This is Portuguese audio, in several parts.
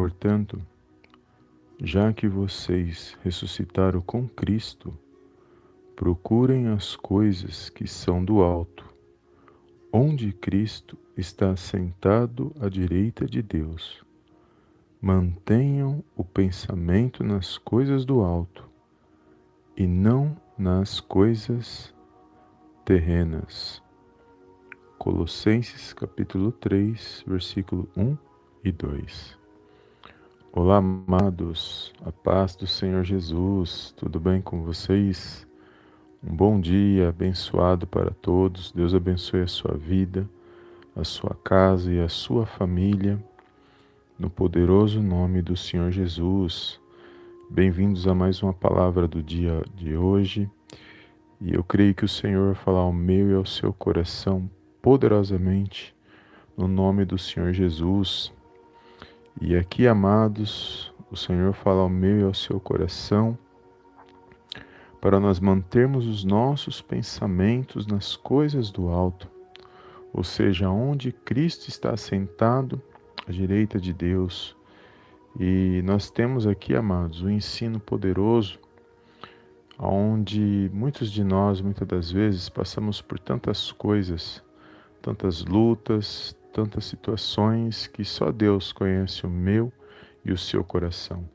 Portanto, já que vocês ressuscitaram com Cristo, procurem as coisas que são do alto, onde Cristo está sentado à direita de Deus. Mantenham o pensamento nas coisas do alto e não nas coisas terrenas. Colossenses capítulo 3, versículo 1 e 2. Olá, amados, a paz do Senhor Jesus, tudo bem com vocês? Um bom dia abençoado para todos. Deus abençoe a sua vida, a sua casa e a sua família, no poderoso nome do Senhor Jesus. Bem-vindos a mais uma palavra do dia de hoje. E eu creio que o Senhor falar ao meu e ao seu coração poderosamente no nome do Senhor Jesus. E aqui, amados, o Senhor fala ao meu e ao seu coração para nós mantermos os nossos pensamentos nas coisas do alto, ou seja, onde Cristo está sentado à direita de Deus. E nós temos aqui, amados, um ensino poderoso, onde muitos de nós, muitas das vezes, passamos por tantas coisas, tantas lutas, tantas situações que só Deus conhece o meu e o seu coração.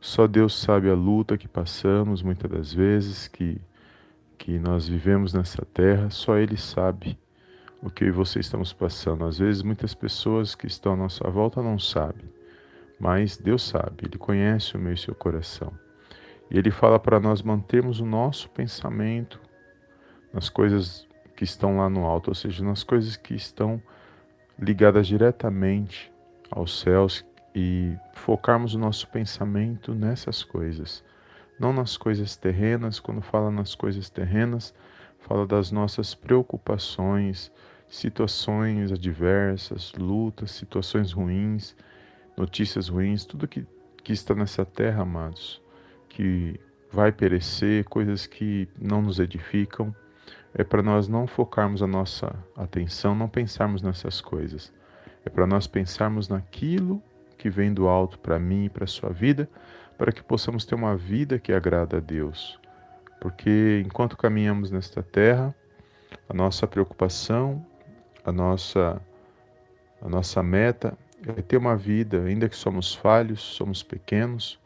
Só Deus sabe a luta que passamos muitas das vezes, que, que nós vivemos nessa terra, só Ele sabe o que eu e você estamos passando. Às vezes, muitas pessoas que estão à nossa volta não sabem, mas Deus sabe, Ele conhece o meu e o seu coração. E Ele fala para nós mantermos o nosso pensamento nas coisas que estão lá no alto, ou seja, nas coisas que estão ligadas diretamente aos céus e focarmos o nosso pensamento nessas coisas, não nas coisas terrenas. Quando fala nas coisas terrenas, fala das nossas preocupações, situações adversas, lutas, situações ruins, notícias ruins, tudo que, que está nessa terra, amados, que vai perecer, coisas que não nos edificam, é para nós não focarmos a nossa atenção, não pensarmos nessas coisas. É para nós pensarmos naquilo que vem do alto para mim e para a sua vida, para que possamos ter uma vida que agrada a Deus. Porque enquanto caminhamos nesta terra, a nossa preocupação, a nossa a nossa meta é ter uma vida, ainda que somos falhos, somos pequenos,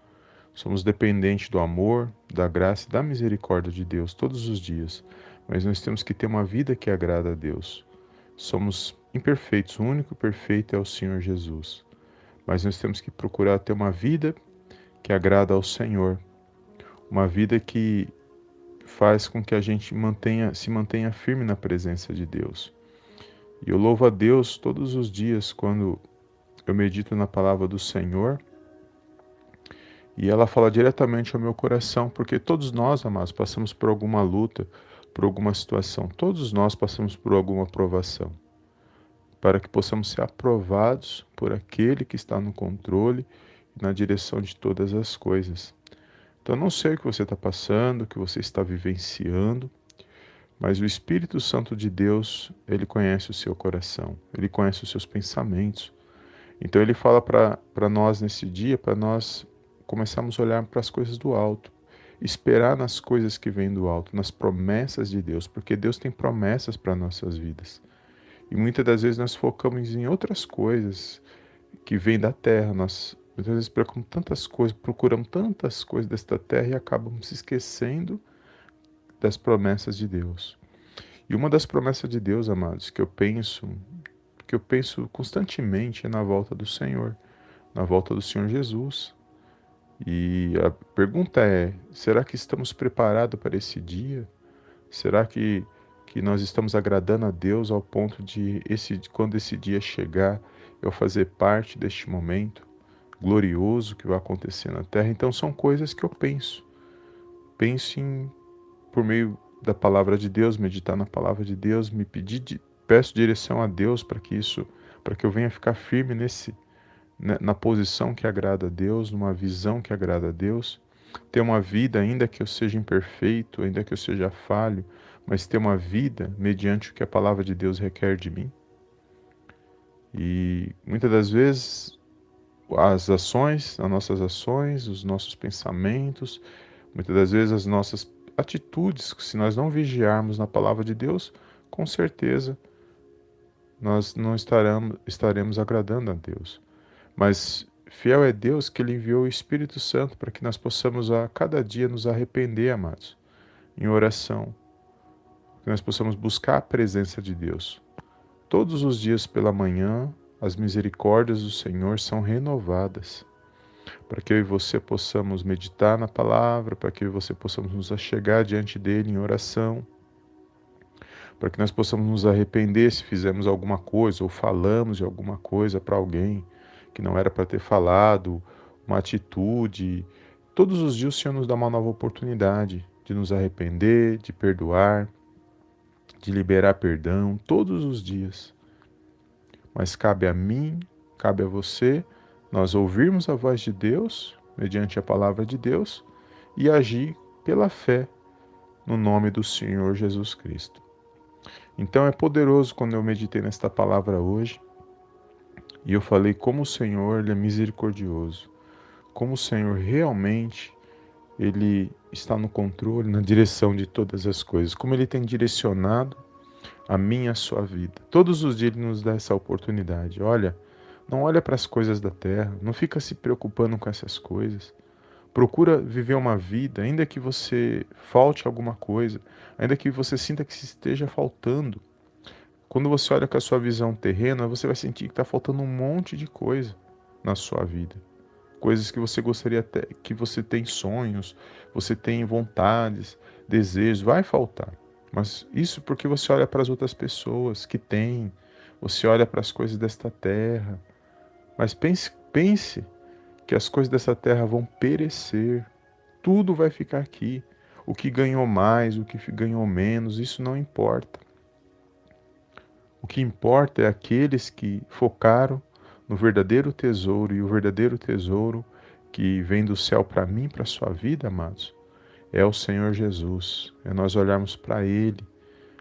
somos dependentes do amor, da graça e da misericórdia de Deus todos os dias mas nós temos que ter uma vida que agrada a Deus. Somos imperfeitos, o único perfeito é o Senhor Jesus. Mas nós temos que procurar ter uma vida que agrada ao Senhor, uma vida que faz com que a gente mantenha, se mantenha firme na presença de Deus. E eu louvo a Deus todos os dias quando eu medito na palavra do Senhor e ela fala diretamente ao meu coração, porque todos nós, amados, passamos por alguma luta, por alguma situação. Todos nós passamos por alguma provação. Para que possamos ser aprovados por aquele que está no controle e na direção de todas as coisas. Então, não sei o que você está passando, o que você está vivenciando, mas o Espírito Santo de Deus, ele conhece o seu coração, ele conhece os seus pensamentos. Então, ele fala para nós nesse dia, para nós começarmos a olhar para as coisas do alto esperar nas coisas que vêm do alto, nas promessas de Deus, porque Deus tem promessas para nossas vidas. E muitas das vezes nós focamos em outras coisas que vêm da terra. Nós muitas vezes preocupamos tantas coisas, procuramos tantas coisas desta terra e acabamos se esquecendo das promessas de Deus. E uma das promessas de Deus, amados, que eu penso, que eu penso constantemente é na volta do Senhor, na volta do Senhor Jesus. E a pergunta é: será que estamos preparados para esse dia? Será que, que nós estamos agradando a Deus ao ponto de, esse, quando esse dia chegar, eu fazer parte deste momento glorioso que vai acontecer na terra? Então, são coisas que eu penso. Penso em, por meio da palavra de Deus, meditar na palavra de Deus, me pedir, peço direção a Deus para que isso, para que eu venha ficar firme nesse na posição que agrada a Deus, numa visão que agrada a Deus, ter uma vida, ainda que eu seja imperfeito, ainda que eu seja falho, mas ter uma vida mediante o que a palavra de Deus requer de mim. E muitas das vezes as ações, as nossas ações, os nossos pensamentos, muitas das vezes as nossas atitudes, se nós não vigiarmos na palavra de Deus, com certeza nós não estaremos, estaremos agradando a Deus. Mas fiel é Deus que Ele enviou o Espírito Santo para que nós possamos a cada dia nos arrepender, amados, em oração, que nós possamos buscar a presença de Deus. Todos os dias pela manhã, as misericórdias do Senhor são renovadas para que eu e você possamos meditar na palavra, para que eu e você possamos nos achegar diante dele em oração, para que nós possamos nos arrepender se fizemos alguma coisa ou falamos de alguma coisa para alguém que não era para ter falado, uma atitude. Todos os dias o Senhor nos dá uma nova oportunidade de nos arrepender, de perdoar, de liberar perdão, todos os dias. Mas cabe a mim, cabe a você nós ouvirmos a voz de Deus, mediante a palavra de Deus, e agir pela fé no nome do Senhor Jesus Cristo. Então é poderoso quando eu meditei nesta palavra hoje e eu falei como o Senhor ele é misericordioso, como o Senhor realmente ele está no controle, na direção de todas as coisas, como ele tem direcionado a minha e a sua vida. Todos os dias ele nos dá essa oportunidade. Olha, não olha para as coisas da terra, não fica se preocupando com essas coisas. Procura viver uma vida, ainda que você falte alguma coisa, ainda que você sinta que se esteja faltando. Quando você olha com a sua visão terrena, você vai sentir que está faltando um monte de coisa na sua vida. Coisas que você gostaria até, que você tem sonhos, você tem vontades, desejos, vai faltar. Mas isso porque você olha para as outras pessoas que têm, você olha para as coisas desta terra, mas pense, pense que as coisas dessa terra vão perecer, tudo vai ficar aqui. O que ganhou mais, o que ganhou menos, isso não importa. O que importa é aqueles que focaram no verdadeiro tesouro e o verdadeiro tesouro que vem do céu para mim, para a sua vida, amados, é o Senhor Jesus. É nós olharmos para Ele,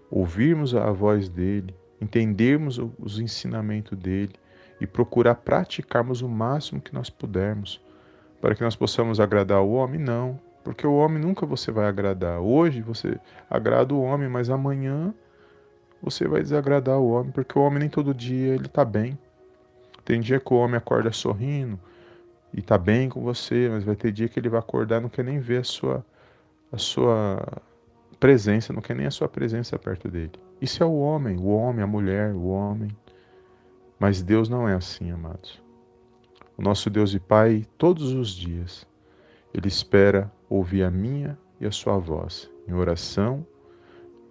ouvirmos a voz dele, entendermos os ensinamentos dele e procurar praticarmos o máximo que nós pudermos, para que nós possamos agradar o homem? Não, porque o homem nunca você vai agradar. Hoje você agrada o homem, mas amanhã você vai desagradar o homem, porque o homem nem todo dia ele está bem. Tem dia que o homem acorda sorrindo e está bem com você, mas vai ter dia que ele vai acordar e não quer nem ver a sua, a sua presença, não quer nem a sua presença perto dele. Isso é o homem, o homem, a mulher, o homem. Mas Deus não é assim, amados. O nosso Deus e Pai, todos os dias, Ele espera ouvir a minha e a sua voz, em oração,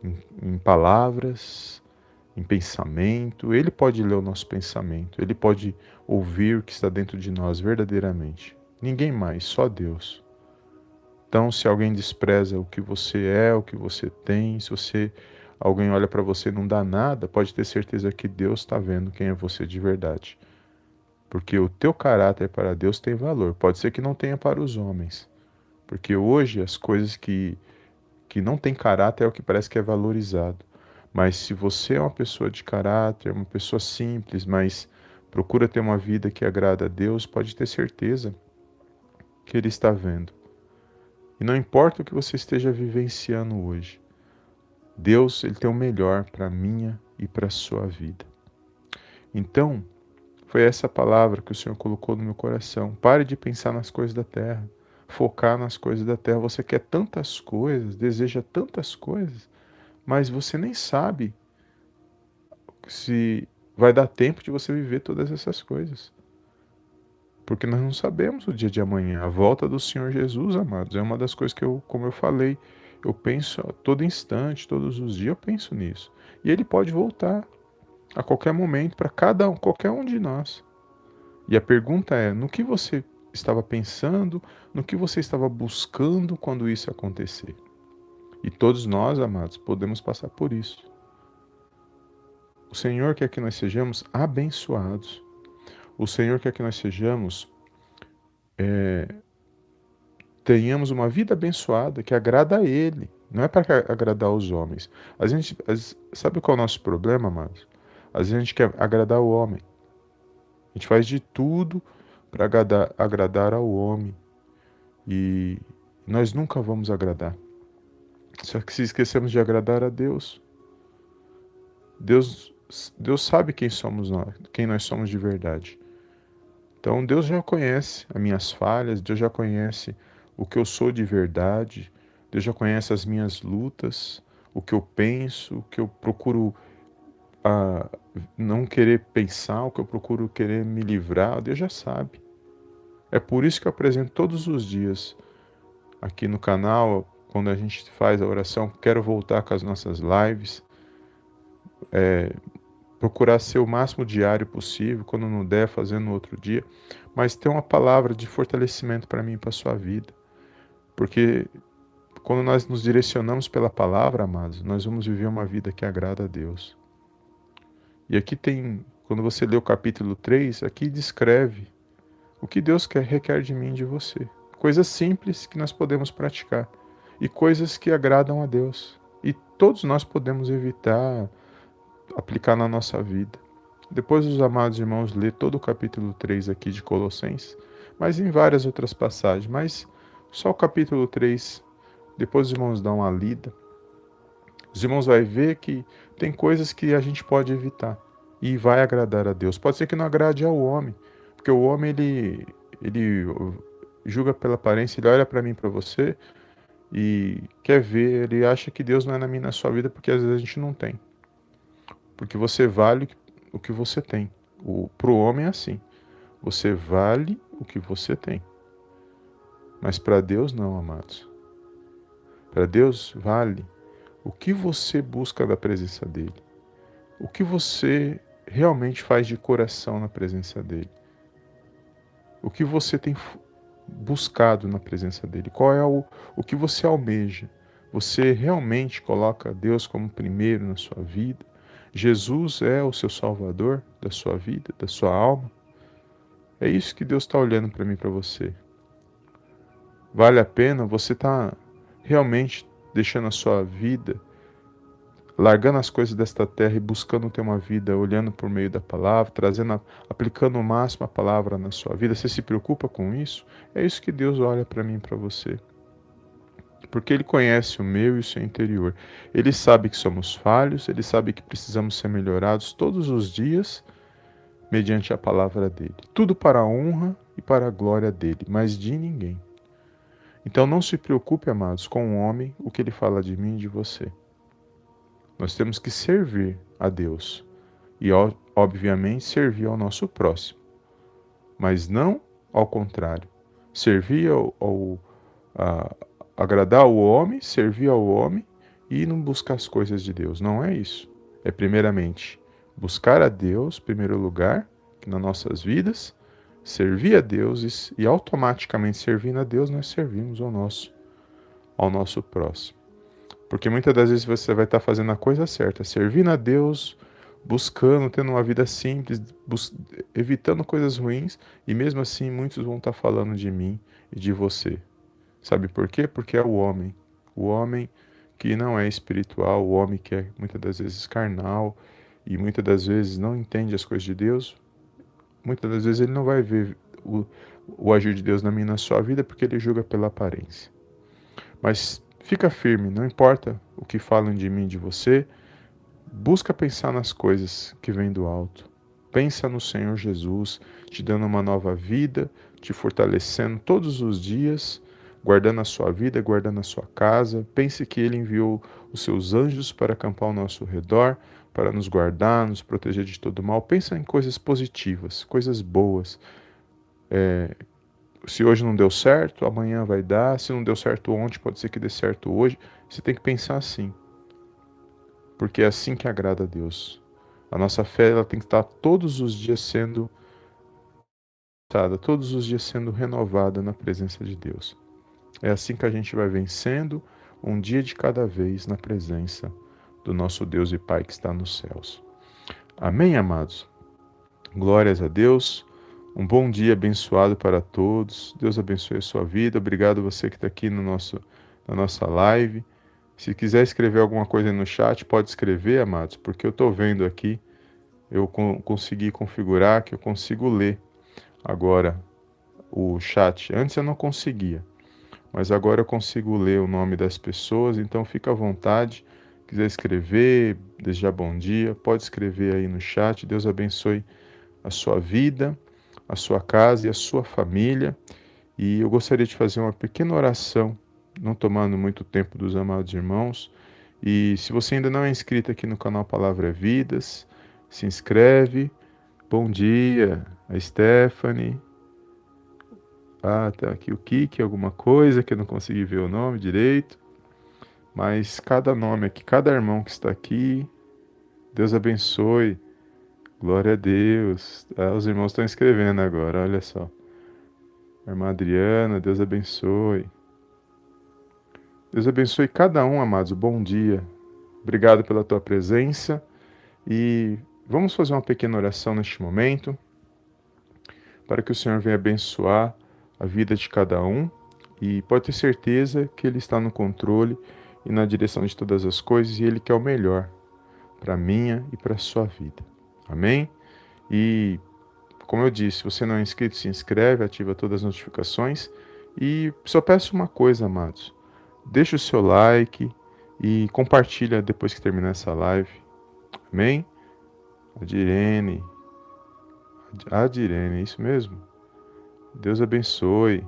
em, em palavras, em pensamento. Ele pode ler o nosso pensamento, Ele pode ouvir o que está dentro de nós verdadeiramente. Ninguém mais, só Deus. Então, se alguém despreza o que você é, o que você tem, se você alguém olha para você e não dá nada, pode ter certeza que Deus está vendo quem é você de verdade. Porque o teu caráter para Deus tem valor. Pode ser que não tenha para os homens. Porque hoje as coisas que, que não têm caráter é o que parece que é valorizado. Mas se você é uma pessoa de caráter, uma pessoa simples, mas procura ter uma vida que agrada a Deus, pode ter certeza que Ele está vendo. E não importa o que você esteja vivenciando hoje, Deus ele tem o melhor para a minha e para a sua vida. Então, foi essa palavra que o Senhor colocou no meu coração. Pare de pensar nas coisas da terra, focar nas coisas da terra. Você quer tantas coisas, deseja tantas coisas, mas você nem sabe se vai dar tempo de você viver todas essas coisas. Porque nós não sabemos o dia de amanhã. A volta do Senhor Jesus, amados, é uma das coisas que eu, como eu falei, eu penso a todo instante, todos os dias, eu penso nisso. E ele pode voltar a qualquer momento para cada um, qualquer um de nós. E a pergunta é: no que você estava pensando, no que você estava buscando quando isso acontecer? E todos nós, amados, podemos passar por isso. O Senhor quer que nós sejamos abençoados. O Senhor quer que nós sejamos é, tenhamos uma vida abençoada que agrada a Ele, não é para agradar os homens. A gente, sabe qual é o nosso problema, amados? Às vezes a gente quer agradar o homem. A gente faz de tudo para agradar, agradar ao homem. E nós nunca vamos agradar. Só que se esquecemos de agradar a Deus, Deus, Deus sabe quem somos nós, quem nós somos de verdade. Então Deus já conhece as minhas falhas, Deus já conhece o que eu sou de verdade, Deus já conhece as minhas lutas, o que eu penso, o que eu procuro ah, não querer pensar, o que eu procuro querer me livrar, Deus já sabe. É por isso que eu apresento todos os dias aqui no canal, quando a gente faz a oração, quero voltar com as nossas lives, é, procurar ser o máximo diário possível, quando não der, fazer no outro dia, mas ter uma palavra de fortalecimento para mim e para a sua vida. Porque quando nós nos direcionamos pela palavra, amados, nós vamos viver uma vida que agrada a Deus. E aqui tem, quando você lê o capítulo 3, aqui descreve o que Deus quer, requer de mim e de você. Coisas simples que nós podemos praticar e coisas que agradam a Deus. E todos nós podemos evitar aplicar na nossa vida. Depois os amados irmãos lê todo o capítulo 3 aqui de Colossenses, mas em várias outras passagens, mas só o capítulo 3, depois os irmãos dão uma lida. Os irmãos vão ver que tem coisas que a gente pode evitar e vai agradar a Deus. Pode ser que não agrade ao homem, porque o homem ele ele julga pela aparência, ele olha para mim, para você e quer ver, ele acha que Deus não é na minha na sua vida porque às vezes a gente não tem. Porque você vale o que você tem. O pro homem é assim. Você vale o que você tem. Mas para Deus não, amados. Para Deus vale o que você busca da presença dele. O que você realmente faz de coração na presença dele. O que você tem buscado na presença dele. Qual é o, o que você almeja? Você realmente coloca Deus como primeiro na sua vida? Jesus é o seu salvador da sua vida, da sua alma? É isso que Deus está olhando para mim para você. Vale a pena você estar tá realmente deixando a sua vida, largando as coisas desta terra e buscando ter uma vida olhando por meio da palavra, trazendo, aplicando o máximo a palavra na sua vida. Você se preocupa com isso? É isso que Deus olha para mim e para você. Porque Ele conhece o meu e o seu interior. Ele sabe que somos falhos, Ele sabe que precisamos ser melhorados todos os dias mediante a palavra dele. Tudo para a honra e para a glória dele, mas de ninguém. Então não se preocupe, amados, com o homem, o que ele fala de mim e de você. Nós temos que servir a Deus e, obviamente, servir ao nosso próximo, mas não ao contrário. Servir ao, ao a, agradar o homem, servir ao homem e não buscar as coisas de Deus. Não é isso. É primeiramente buscar a Deus, primeiro lugar, nas nossas vidas, servir a Deus e, automaticamente servindo a Deus nós servimos ao nosso ao nosso próximo. Porque muitas das vezes você vai estar fazendo a coisa certa, servindo a Deus, buscando, tendo uma vida simples, evitando coisas ruins, e mesmo assim muitos vão estar falando de mim e de você. Sabe por quê? Porque é o homem. O homem que não é espiritual, o homem que é muitas das vezes carnal e muitas das vezes não entende as coisas de Deus, muitas das vezes ele não vai ver o, o agir de Deus na minha na sua vida porque ele julga pela aparência. Mas fica firme, não importa o que falam de mim, de você, busca pensar nas coisas que vêm do alto. Pensa no Senhor Jesus, te dando uma nova vida, te fortalecendo todos os dias, guardando a sua vida, guardando a sua casa. Pense que Ele enviou os seus anjos para acampar ao nosso redor, para nos guardar, nos proteger de todo mal. Pensa em coisas positivas, coisas boas. É, se hoje não deu certo, amanhã vai dar. Se não deu certo ontem, pode ser que dê certo hoje. Você tem que pensar assim. Porque é assim que agrada a Deus. A nossa fé ela tem que estar todos os dias sendo todos os dias sendo renovada na presença de Deus. É assim que a gente vai vencendo um dia de cada vez na presença do nosso Deus e Pai que está nos céus. Amém, amados? Glórias a Deus. Um bom dia abençoado para todos. Deus abençoe a sua vida. Obrigado você que está aqui no nosso, na nossa live. Se quiser escrever alguma coisa no chat, pode escrever, amados, porque eu estou vendo aqui, eu consegui configurar que eu consigo ler agora o chat. Antes eu não conseguia, mas agora eu consigo ler o nome das pessoas, então fica à vontade. Quiser escrever, desejar bom dia, pode escrever aí no chat. Deus abençoe a sua vida, a sua casa e a sua família. E eu gostaria de fazer uma pequena oração, não tomando muito tempo dos amados irmãos. E se você ainda não é inscrito aqui no canal Palavra Vidas, se inscreve. Bom dia, a Stephanie. Ah, tá aqui o Kiki, alguma coisa que eu não consegui ver o nome direito. Mas cada nome aqui, cada irmão que está aqui, Deus abençoe. Glória a Deus. Ah, os irmãos estão escrevendo agora, olha só. Irmã Adriana, Deus abençoe. Deus abençoe cada um, amados. Bom dia. Obrigado pela tua presença. E vamos fazer uma pequena oração neste momento, para que o Senhor venha abençoar a vida de cada um. E pode ter certeza que Ele está no controle e na direção de todas as coisas, e Ele quer o melhor para a minha e para a sua vida. Amém? E como eu disse, se você não é inscrito, se inscreve, ativa todas as notificações. E só peço uma coisa, amados. Deixa o seu like e compartilha depois que terminar essa live. Amém? Adirene. Adirene, é isso mesmo? Deus abençoe.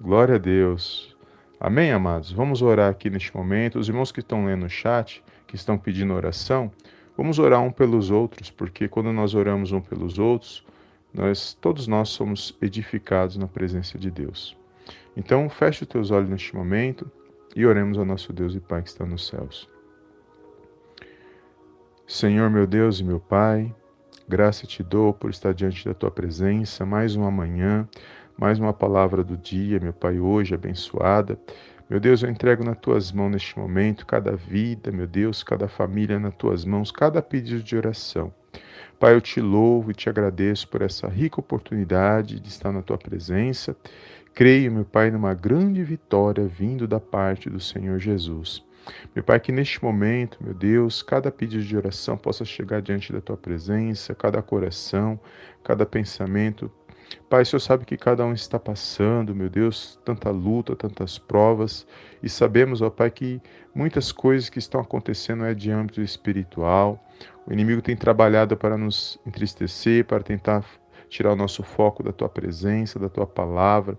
Glória a Deus. Amém, amados? Vamos orar aqui neste momento. Os irmãos que estão lendo o chat, que estão pedindo oração, Vamos orar um pelos outros, porque quando nós oramos um pelos outros, nós todos nós somos edificados na presença de Deus. Então, feche os teus olhos neste momento e oremos ao nosso Deus e Pai que está nos céus. Senhor, meu Deus e meu Pai, graça te dou por estar diante da tua presença mais uma manhã, mais uma palavra do dia, meu Pai, hoje abençoada. Meu Deus, eu entrego nas tuas mãos neste momento cada vida, meu Deus, cada família nas tuas mãos, cada pedido de oração. Pai, eu te louvo e te agradeço por essa rica oportunidade de estar na tua presença. Creio, meu Pai, numa grande vitória vindo da parte do Senhor Jesus. Meu Pai, que neste momento, meu Deus, cada pedido de oração possa chegar diante da tua presença, cada coração, cada pensamento Pai, o Senhor sabe que cada um está passando, meu Deus, tanta luta, tantas provas, e sabemos, ó Pai, que muitas coisas que estão acontecendo é de âmbito espiritual. O inimigo tem trabalhado para nos entristecer, para tentar tirar o nosso foco da tua presença, da tua palavra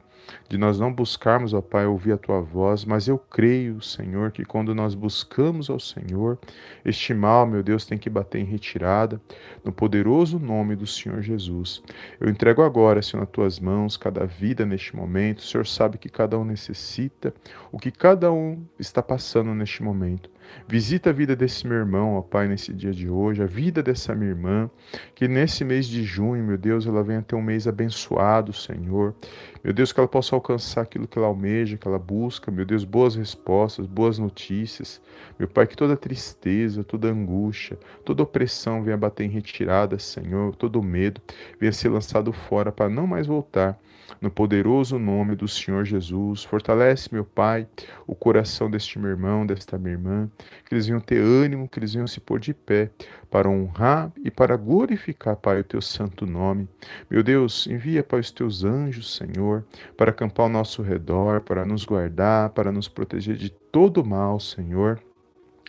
de nós não buscarmos, ó Pai, ouvir a tua voz, mas eu creio, Senhor, que quando nós buscamos ao Senhor, este mal, meu Deus, tem que bater em retirada, no poderoso nome do Senhor Jesus. Eu entrego agora, Senhor, nas tuas mãos, cada vida neste momento. O Senhor sabe que cada um necessita, o que cada um está passando neste momento. Visita a vida desse meu irmão, ó Pai, nesse dia de hoje, a vida dessa minha irmã, que nesse mês de junho, meu Deus, ela venha ter um mês abençoado, Senhor. Meu Deus, que ela possa alcançar aquilo que ela almeja, que ela busca, meu Deus, boas respostas, boas notícias. Meu Pai, que toda tristeza, toda angústia, toda opressão venha bater em retirada, Senhor, todo medo venha ser lançado fora para não mais voltar no poderoso nome do Senhor Jesus. Fortalece, meu Pai, o coração deste meu irmão, desta minha irmã, que eles venham ter ânimo, que eles venham se pôr de pé para honrar e para glorificar, Pai, o teu santo nome. Meu Deus, envia, Pai, os teus anjos, Senhor, para acampar ao nosso redor, para nos guardar, para nos proteger de todo mal, Senhor.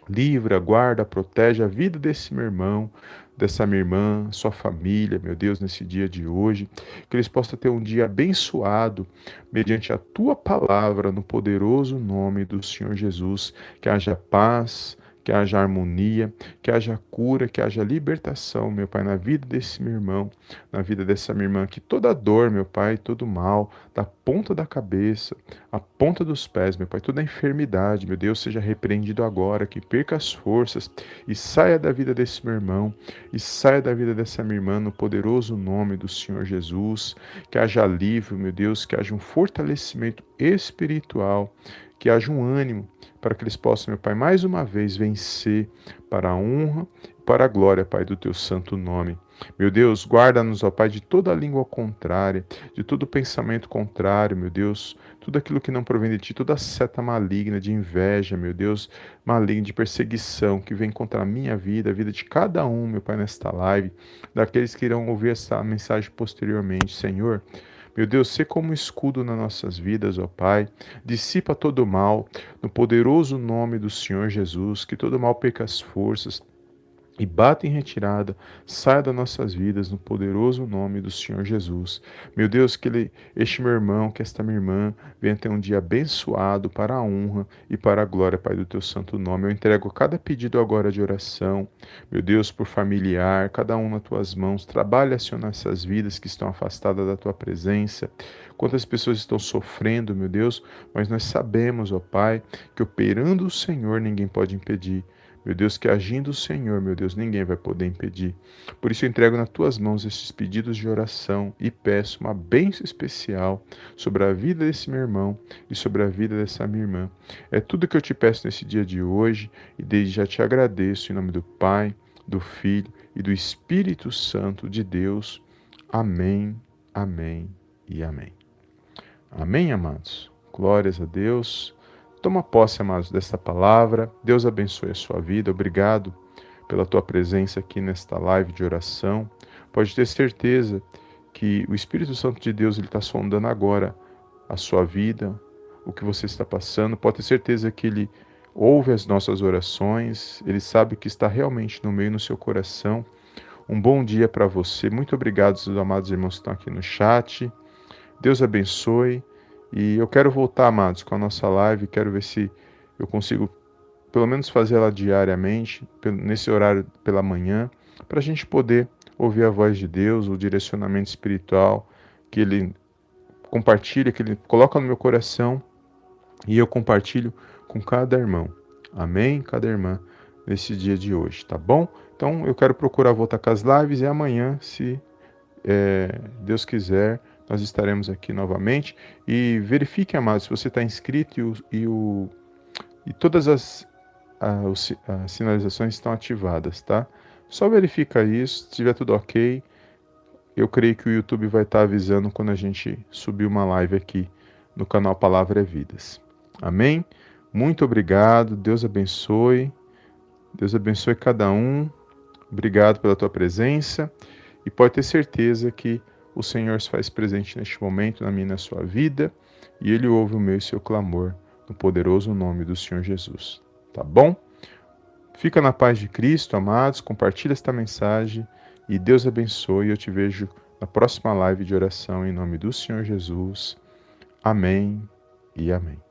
Livra, guarda, protege a vida desse meu irmão, dessa minha irmã, sua família, meu Deus, nesse dia de hoje. Que eles possam ter um dia abençoado mediante a tua palavra, no poderoso nome do Senhor Jesus. Que haja paz, que haja harmonia, que haja cura, que haja libertação, meu Pai, na vida desse meu irmão, na vida dessa minha irmã, que toda dor, meu Pai, todo mal, da ponta da cabeça, a ponta dos pés, meu Pai, toda enfermidade, meu Deus, seja repreendido agora, que perca as forças e saia da vida desse meu irmão e saia da vida dessa minha irmã no poderoso nome do Senhor Jesus, que haja alívio, meu Deus, que haja um fortalecimento espiritual, que haja um ânimo para que eles possam, meu Pai, mais uma vez vencer para a honra e para a glória, Pai, do teu santo nome. Meu Deus, guarda-nos, ó Pai, de toda língua contrária, de todo pensamento contrário, meu Deus, tudo aquilo que não provém de ti, toda seta maligna de inveja, meu Deus, maligna de perseguição que vem contra a minha vida, a vida de cada um, meu Pai, nesta live, daqueles que irão ouvir essa mensagem posteriormente, Senhor. Meu Deus, se como escudo nas nossas vidas, ó Pai. Dissipa todo o mal, no poderoso nome do Senhor Jesus, que todo mal perca as forças, e bata em retirada, saia das nossas vidas no poderoso nome do Senhor Jesus. Meu Deus, que ele, este meu irmão, que esta minha irmã venha ter um dia abençoado para a honra e para a glória, Pai, do teu santo nome. Eu entrego cada pedido agora de oração, meu Deus, por familiar, cada um nas tuas mãos. Trabalha, Senhor, nessas vidas que estão afastadas da tua presença. Quantas pessoas estão sofrendo, meu Deus, mas nós sabemos, ó Pai, que operando o Senhor ninguém pode impedir. Meu Deus, que agindo o Senhor, meu Deus, ninguém vai poder impedir. Por isso eu entrego nas tuas mãos estes pedidos de oração e peço uma bênção especial sobre a vida desse meu irmão e sobre a vida dessa minha irmã. É tudo que eu te peço nesse dia de hoje e desde já te agradeço em nome do Pai, do Filho e do Espírito Santo de Deus. Amém, amém e amém. Amém, amados. Glórias a Deus. Toma posse, amados, desta palavra. Deus abençoe a sua vida. Obrigado pela tua presença aqui nesta live de oração. Pode ter certeza que o Espírito Santo de Deus está sondando agora a sua vida, o que você está passando. Pode ter certeza que ele ouve as nossas orações. Ele sabe que está realmente no meio no seu coração. Um bom dia para você. Muito obrigado, os amados irmãos que estão aqui no chat. Deus abençoe. E eu quero voltar, amados, com a nossa live, quero ver se eu consigo pelo menos fazer ela diariamente, nesse horário pela manhã, para a gente poder ouvir a voz de Deus, o direcionamento espiritual que Ele compartilha, que Ele coloca no meu coração e eu compartilho com cada irmão. Amém? Cada irmã nesse dia de hoje, tá bom? Então eu quero procurar voltar com as lives e amanhã, se é, Deus quiser, nós estaremos aqui novamente. E verifique, amados, se você está inscrito e, o, e, o, e todas as, as, sinalizações estão ativadas, tá? Só verifica isso, se estiver tudo ok. Eu creio que o YouTube vai estar avisando quando a gente subir uma live aqui no canal Palavra é Vidas. Amém? Muito obrigado, Deus abençoe. Deus abençoe cada um. Obrigado pela tua presença e pode ter certeza que o Senhor se faz presente neste momento na minha e na sua vida, e Ele ouve o meu e seu clamor, no poderoso nome do Senhor Jesus. Tá bom? Fica na paz de Cristo, amados, compartilha esta mensagem e Deus abençoe. Eu te vejo na próxima live de oração em nome do Senhor Jesus. Amém e amém.